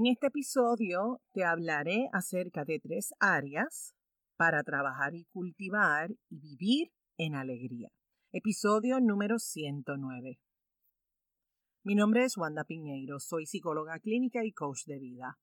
En este episodio te hablaré acerca de tres áreas para trabajar y cultivar y vivir en alegría. Episodio número 109. Mi nombre es Wanda Piñeiro, soy psicóloga clínica y coach de vida.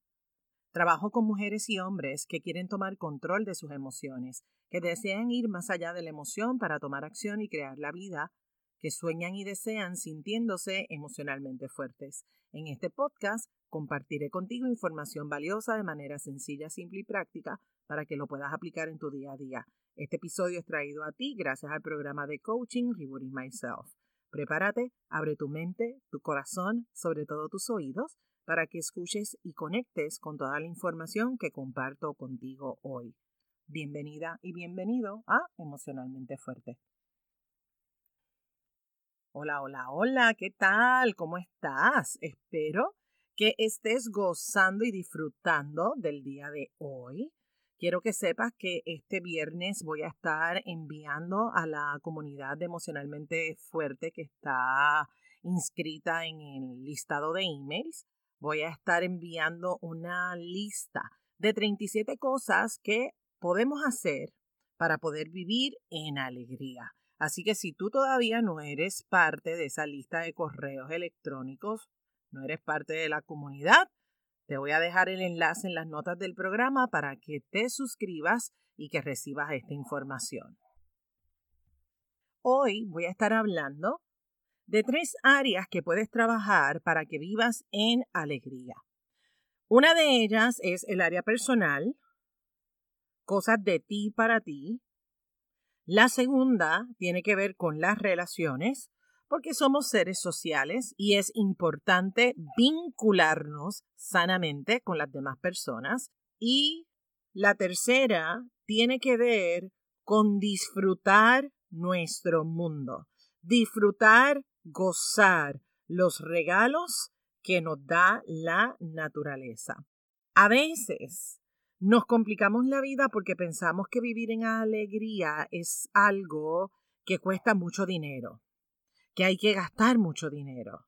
Trabajo con mujeres y hombres que quieren tomar control de sus emociones, que desean ir más allá de la emoción para tomar acción y crear la vida que sueñan y desean sintiéndose emocionalmente fuertes. En este podcast compartiré contigo información valiosa de manera sencilla, simple y práctica para que lo puedas aplicar en tu día a día. Este episodio es traído a ti gracias al programa de coaching Rebooting Myself. Prepárate, abre tu mente, tu corazón, sobre todo tus oídos, para que escuches y conectes con toda la información que comparto contigo hoy. Bienvenida y bienvenido a Emocionalmente Fuerte. Hola, hola, hola, ¿qué tal? ¿Cómo estás? Espero que estés gozando y disfrutando del día de hoy. Quiero que sepas que este viernes voy a estar enviando a la comunidad emocionalmente fuerte que está inscrita en el listado de emails. Voy a estar enviando una lista de 37 cosas que podemos hacer para poder vivir en alegría. Así que si tú todavía no eres parte de esa lista de correos electrónicos, no eres parte de la comunidad, te voy a dejar el enlace en las notas del programa para que te suscribas y que recibas esta información. Hoy voy a estar hablando de tres áreas que puedes trabajar para que vivas en alegría. Una de ellas es el área personal, cosas de ti para ti. La segunda tiene que ver con las relaciones, porque somos seres sociales y es importante vincularnos sanamente con las demás personas. Y la tercera tiene que ver con disfrutar nuestro mundo, disfrutar, gozar los regalos que nos da la naturaleza. A veces nos complicamos la vida porque pensamos que vivir en alegría es algo que cuesta mucho dinero, que hay que gastar mucho dinero.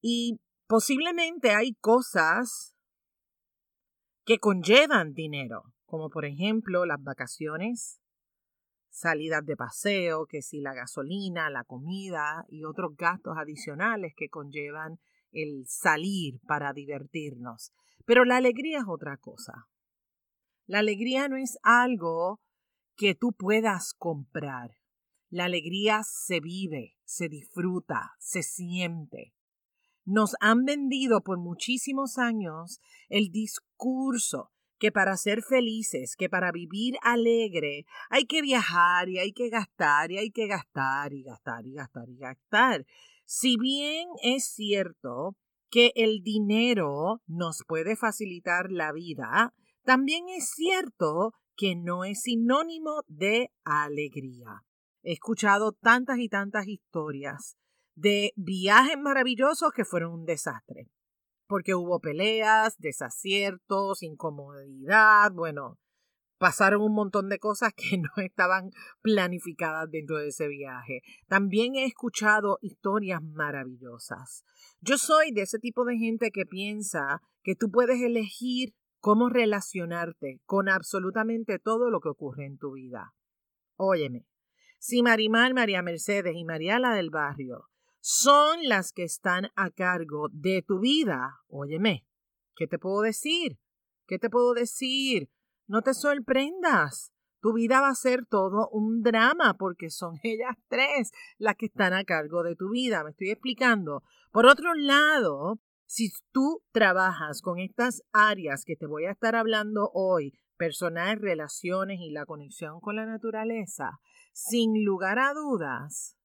Y posiblemente hay cosas que conllevan dinero, como por ejemplo las vacaciones, salidas de paseo, que si la gasolina, la comida y otros gastos adicionales que conllevan el salir para divertirnos. Pero la alegría es otra cosa. La alegría no es algo que tú puedas comprar. La alegría se vive, se disfruta, se siente. Nos han vendido por muchísimos años el discurso que para ser felices, que para vivir alegre, hay que viajar y hay que gastar y hay que gastar y gastar y gastar y gastar. Si bien es cierto que el dinero nos puede facilitar la vida, también es cierto que no es sinónimo de alegría. He escuchado tantas y tantas historias de viajes maravillosos que fueron un desastre, porque hubo peleas, desaciertos, incomodidad, bueno, pasaron un montón de cosas que no estaban planificadas dentro de ese viaje. También he escuchado historias maravillosas. Yo soy de ese tipo de gente que piensa que tú puedes elegir cómo relacionarte con absolutamente todo lo que ocurre en tu vida. Óyeme, si Marimar, María Mercedes y Mariala del Barrio son las que están a cargo de tu vida, óyeme, ¿qué te puedo decir? ¿Qué te puedo decir? No te sorprendas. Tu vida va a ser todo un drama porque son ellas tres las que están a cargo de tu vida. Me estoy explicando. Por otro lado, si tú trabajas con estas áreas que te voy a estar hablando hoy, personal, relaciones y la conexión con la naturaleza, sin lugar a dudas,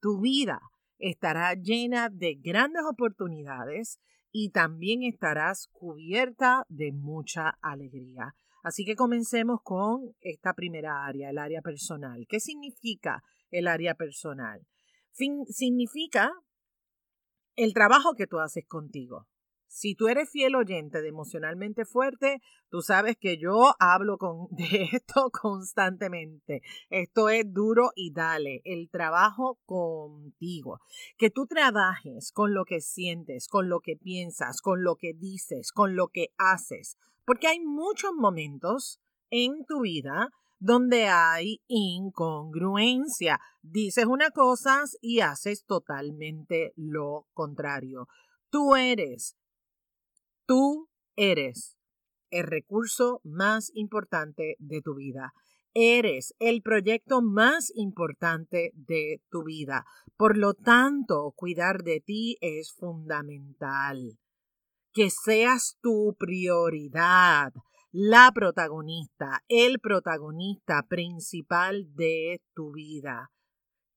tu vida estará llena de grandes oportunidades y también estarás cubierta de mucha alegría. Así que comencemos con esta primera área, el área personal. ¿Qué significa el área personal? significa el trabajo que tú haces contigo. Si tú eres fiel oyente de emocionalmente fuerte, tú sabes que yo hablo con, de esto constantemente. Esto es duro y dale, el trabajo contigo. Que tú trabajes con lo que sientes, con lo que piensas, con lo que dices, con lo que haces. Porque hay muchos momentos en tu vida donde hay incongruencia. Dices una cosa y haces totalmente lo contrario. Tú eres Tú eres el recurso más importante de tu vida. Eres el proyecto más importante de tu vida. Por lo tanto, cuidar de ti es fundamental. Que seas tu prioridad, la protagonista, el protagonista principal de tu vida.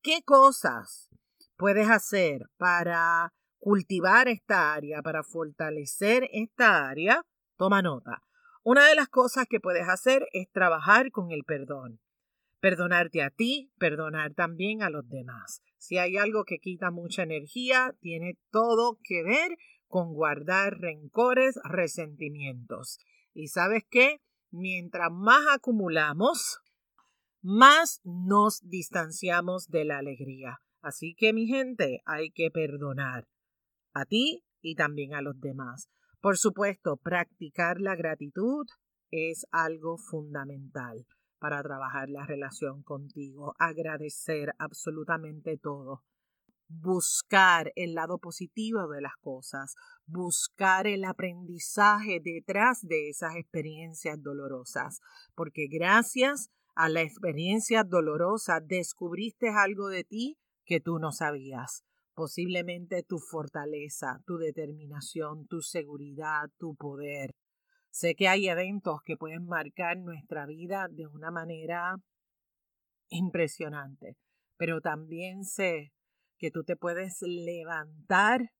¿Qué cosas puedes hacer para cultivar esta área, para fortalecer esta área, toma nota. Una de las cosas que puedes hacer es trabajar con el perdón. Perdonarte a ti, perdonar también a los demás. Si hay algo que quita mucha energía, tiene todo que ver con guardar rencores, resentimientos. Y sabes qué? Mientras más acumulamos, más nos distanciamos de la alegría. Así que mi gente, hay que perdonar a ti y también a los demás. Por supuesto, practicar la gratitud es algo fundamental para trabajar la relación contigo, agradecer absolutamente todo, buscar el lado positivo de las cosas, buscar el aprendizaje detrás de esas experiencias dolorosas, porque gracias a la experiencia dolorosa descubriste algo de ti que tú no sabías posiblemente tu fortaleza, tu determinación, tu seguridad, tu poder. Sé que hay eventos que pueden marcar nuestra vida de una manera impresionante, pero también sé que tú te puedes levantar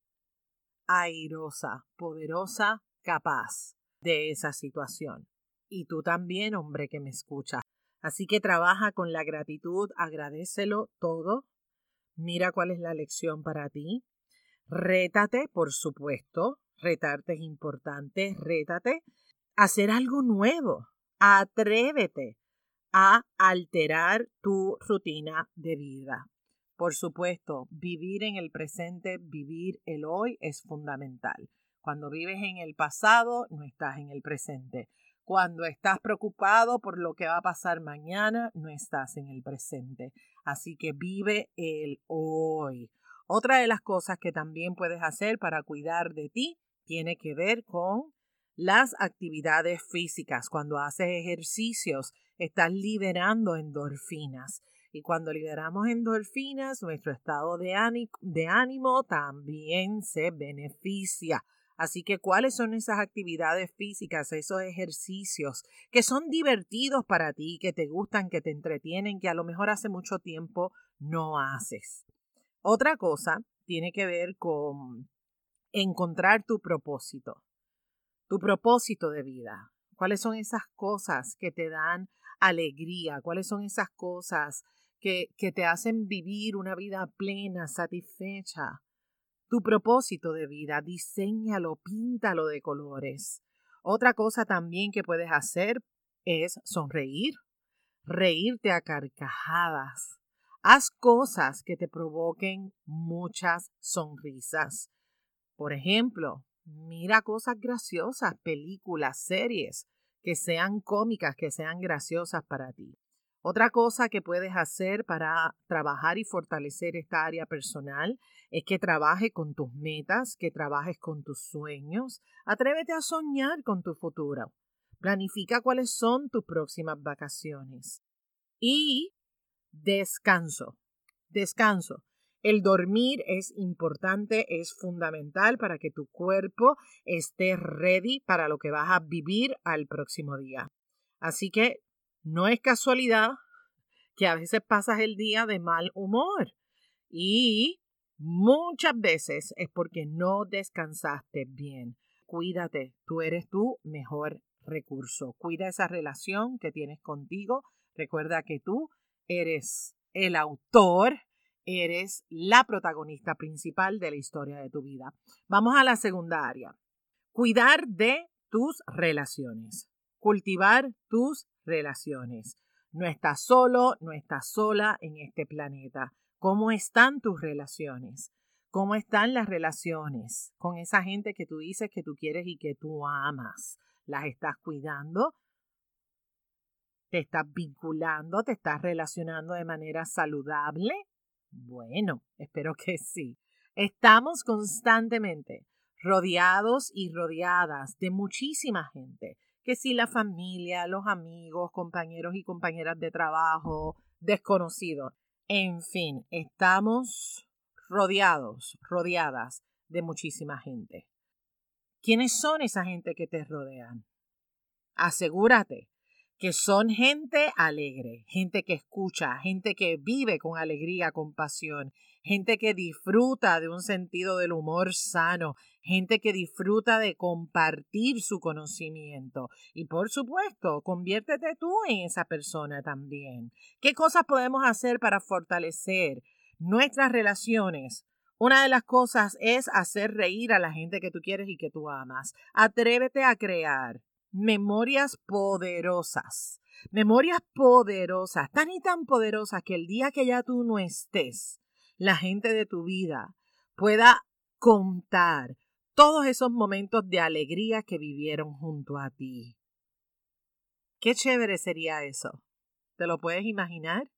airosa, poderosa, capaz de esa situación. Y tú también, hombre que me escucha. Así que trabaja con la gratitud, agradecelo todo, Mira cuál es la lección para ti. Rétate, por supuesto. Retarte es importante. Rétate hacer algo nuevo. Atrévete a alterar tu rutina de vida. Por supuesto, vivir en el presente, vivir el hoy es fundamental. Cuando vives en el pasado, no estás en el presente. Cuando estás preocupado por lo que va a pasar mañana, no estás en el presente. Así que vive el hoy. Otra de las cosas que también puedes hacer para cuidar de ti tiene que ver con las actividades físicas. Cuando haces ejercicios, estás liberando endorfinas. Y cuando liberamos endorfinas, nuestro estado de ánimo, también se beneficia. Así que, ¿cuáles son esas actividades físicas, esos ejercicios que son divertidos para ti, que te gustan, que te entretienen, que a lo mejor hace mucho tiempo no haces? Otra cosa tiene que ver con encontrar tu propósito, tu propósito de vida. ¿Cuáles son esas cosas que te dan alegría? ¿Cuáles son esas cosas que, te hacen vivir una vida plena, satisfecha? tu propósito de vida, diseñalo, píntalo de colores. Otra cosa también que puedes hacer es sonreír, reírte a carcajadas. Haz cosas que te provoquen muchas sonrisas. Por ejemplo, mira cosas graciosas, películas, series que sean cómicas, que sean graciosas para ti. Otra cosa que puedes hacer para trabajar y fortalecer esta área personal es que trabajes con tus metas, que trabajes con tus sueños. Atrévete a soñar con tu futuro. Planifica cuáles son tus próximas vacaciones. Y descanso. Descanso. El dormir es importante, es fundamental para que tu cuerpo esté ready para lo que vas a vivir al próximo día. Así que no es casualidad que a veces pasas el día de mal humor y muchas veces es porque no descansaste bien. Cuídate, tú eres tu mejor recurso. Cuida esa relación que tienes contigo. Recuerda que tú eres el autor, eres la protagonista principal de la historia de tu vida. Vamos a la segunda área. Cuidar de tus relaciones. Cultivar tus relaciones. No estás solo, no estás sola en este planeta. ¿Cómo están tus relaciones? ¿Cómo están las relaciones con esa gente que tú dices que tú quieres y que tú amas? ¿Las estás cuidando? ¿Te estás vinculando? ¿Te estás relacionando de manera saludable? Bueno, espero que sí. Estamos constantemente rodeados y rodeadas de muchísima gente, que si la familia, los amigos, compañeros y compañeras de trabajo, desconocidos, en fin, estamos rodeados, rodeadas de muchísima gente. ¿Quiénes son esa gente que te rodean? Asegúrate que son gente alegre, gente que escucha, gente que vive con alegría, con pasión, gente que disfruta de un sentido del humor sano, gente que disfruta de compartir su conocimiento. Y por supuesto, conviértete tú en esa persona también. ¿Qué cosas podemos hacer para fortalecer nuestras relaciones? Una de las cosas es hacer reír a la gente que tú quieres y que tú amas. Atrévete a crear memorias poderosas. Memorias poderosas, tan y tan poderosas que el día que ya tú no estés, la gente de tu vida pueda contar todos esos momentos de alegría que vivieron junto a ti. Qué chévere sería eso. ¿Te lo puedes imaginar?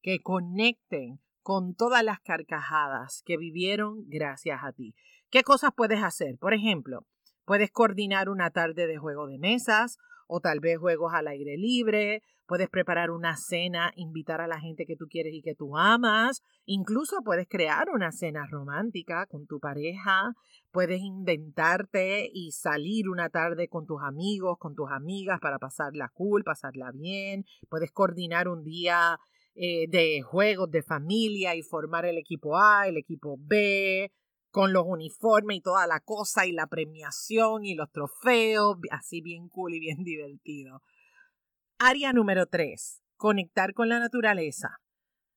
Que conecten con todas las carcajadas que vivieron gracias a ti. ¿Qué cosas puedes hacer? Por ejemplo, Puedes coordinar una tarde de juego de mesas o tal vez juegos al aire libre. Puedes preparar una cena, invitar a la gente que tú quieres y que tú amas. Incluso puedes crear una cena romántica con tu pareja. Puedes inventarte y salir una tarde con tus amigos, con tus amigas para pasarla cool, pasarla bien. Puedes coordinar un día eh, de juegos de familia y formar el equipo A, el equipo B, con los uniformes y toda la cosa y la premiación y los trofeos, así bien cool y bien divertido. Área número tres, conectar con la naturaleza.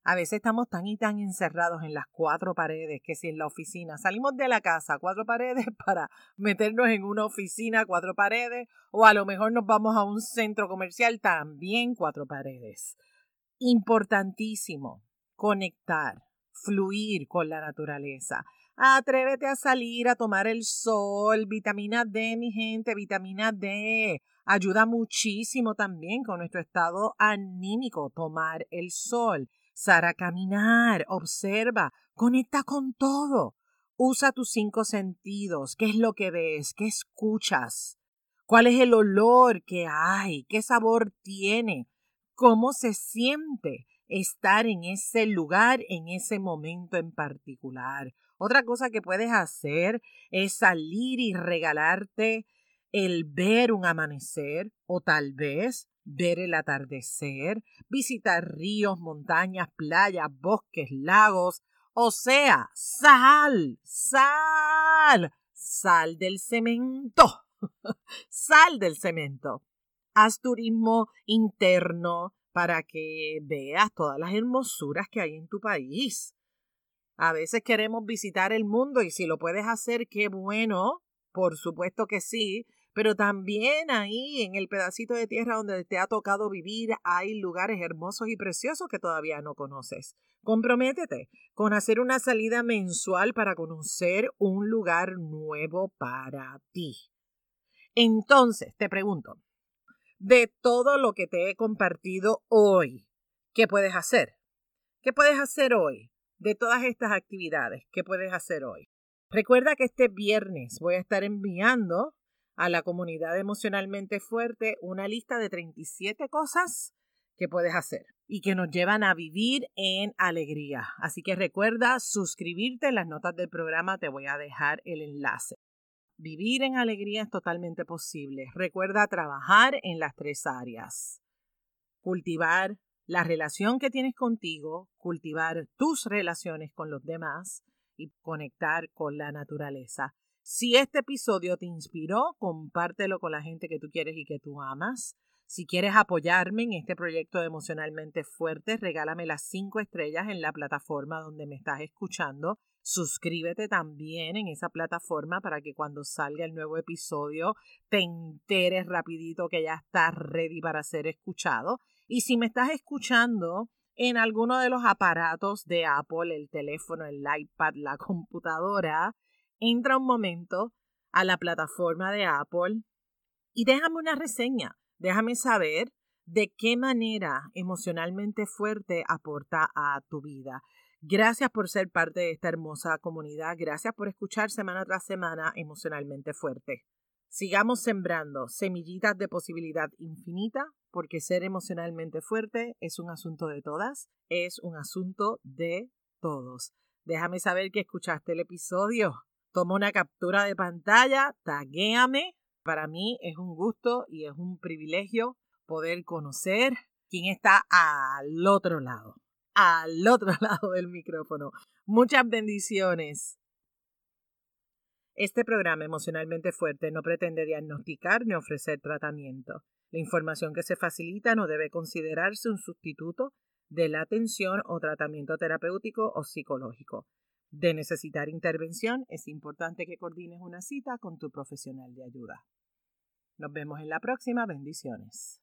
A veces estamos tan y tan encerrados en las cuatro paredes que si en la oficina salimos de la casa cuatro paredes para meternos en una oficina cuatro paredes o a lo mejor nos vamos a un centro comercial también cuatro paredes. Importantísimo conectar, fluir con la naturaleza. Atrévete a salir a tomar el sol, vitamina D, mi gente, vitamina D. Ayuda muchísimo también con nuestro estado anímico tomar el sol. Sara, caminar, observa, conecta con todo. Usa tus cinco sentidos. ¿Qué es lo que ves? ¿Qué escuchas? ¿Cuál es el olor que hay? ¿Qué sabor tiene? ¿Cómo se siente estar en ese lugar en ese momento en particular? Otra cosa que puedes hacer es salir y regalarte el ver un amanecer o tal vez ver el atardecer, visitar ríos, montañas, playas, bosques, lagos. O sea, sal, sal, sal del cemento, sal del cemento. Haz turismo interno para que veas todas las hermosuras que hay en tu país. A veces queremos visitar el mundo y si lo puedes hacer, qué bueno, por supuesto que sí, pero también ahí en el pedacito de tierra donde te ha tocado vivir hay lugares hermosos y preciosos que todavía no conoces. Comprométete con hacer una salida mensual para conocer un lugar nuevo para ti. Entonces, te pregunto, de todo lo que te he compartido hoy, ¿qué puedes hacer? ¿Qué puedes hacer hoy? De todas estas actividades que puedes hacer hoy. Recuerda que este viernes voy a estar enviando a la comunidad emocionalmente fuerte una lista de 37 cosas que puedes hacer y que nos llevan a vivir en alegría. Así que recuerda suscribirte en las notas del programa, te voy a dejar el enlace. Vivir en alegría es totalmente posible. Recuerda trabajar en las tres áreas. Cultivar la relación que tienes contigo, cultivar tus relaciones con los demás y conectar con la naturaleza. Si este episodio te inspiró, compártelo con la gente que tú quieres y que tú amas. Si quieres apoyarme en este proyecto de emocionalmente fuerte, regálame las cinco estrellas en la plataforma donde me estás escuchando Suscríbete también en esa plataforma para que cuando salga el nuevo episodio te enteres rapidito que ya está ready para ser escuchado. Y si me estás escuchando en alguno de los aparatos de Apple, el teléfono, el iPad, la computadora, entra un momento a la plataforma de Apple y déjame una reseña. Déjame saber de qué manera emocionalmente fuerte aporta a tu vida. Gracias por ser parte de esta hermosa comunidad. Gracias por escuchar semana tras semana emocionalmente fuerte. Sigamos sembrando semillitas de posibilidad infinita, porque ser emocionalmente fuerte es un asunto de todas, es un asunto de todos. Déjame saber que escuchaste el episodio. Toma una captura de pantalla, taguéame. Para mí es un gusto y es un privilegio poder conocer quién está al otro lado al otro lado del micrófono. Muchas bendiciones. Este programa emocionalmente fuerte no pretende diagnosticar ni ofrecer tratamiento. La información que se facilita no debe considerarse un sustituto de la atención o tratamiento terapéutico o psicológico. De necesitar intervención, es importante que coordines una cita con tu profesional de ayuda. Nos vemos en la próxima. Bendiciones.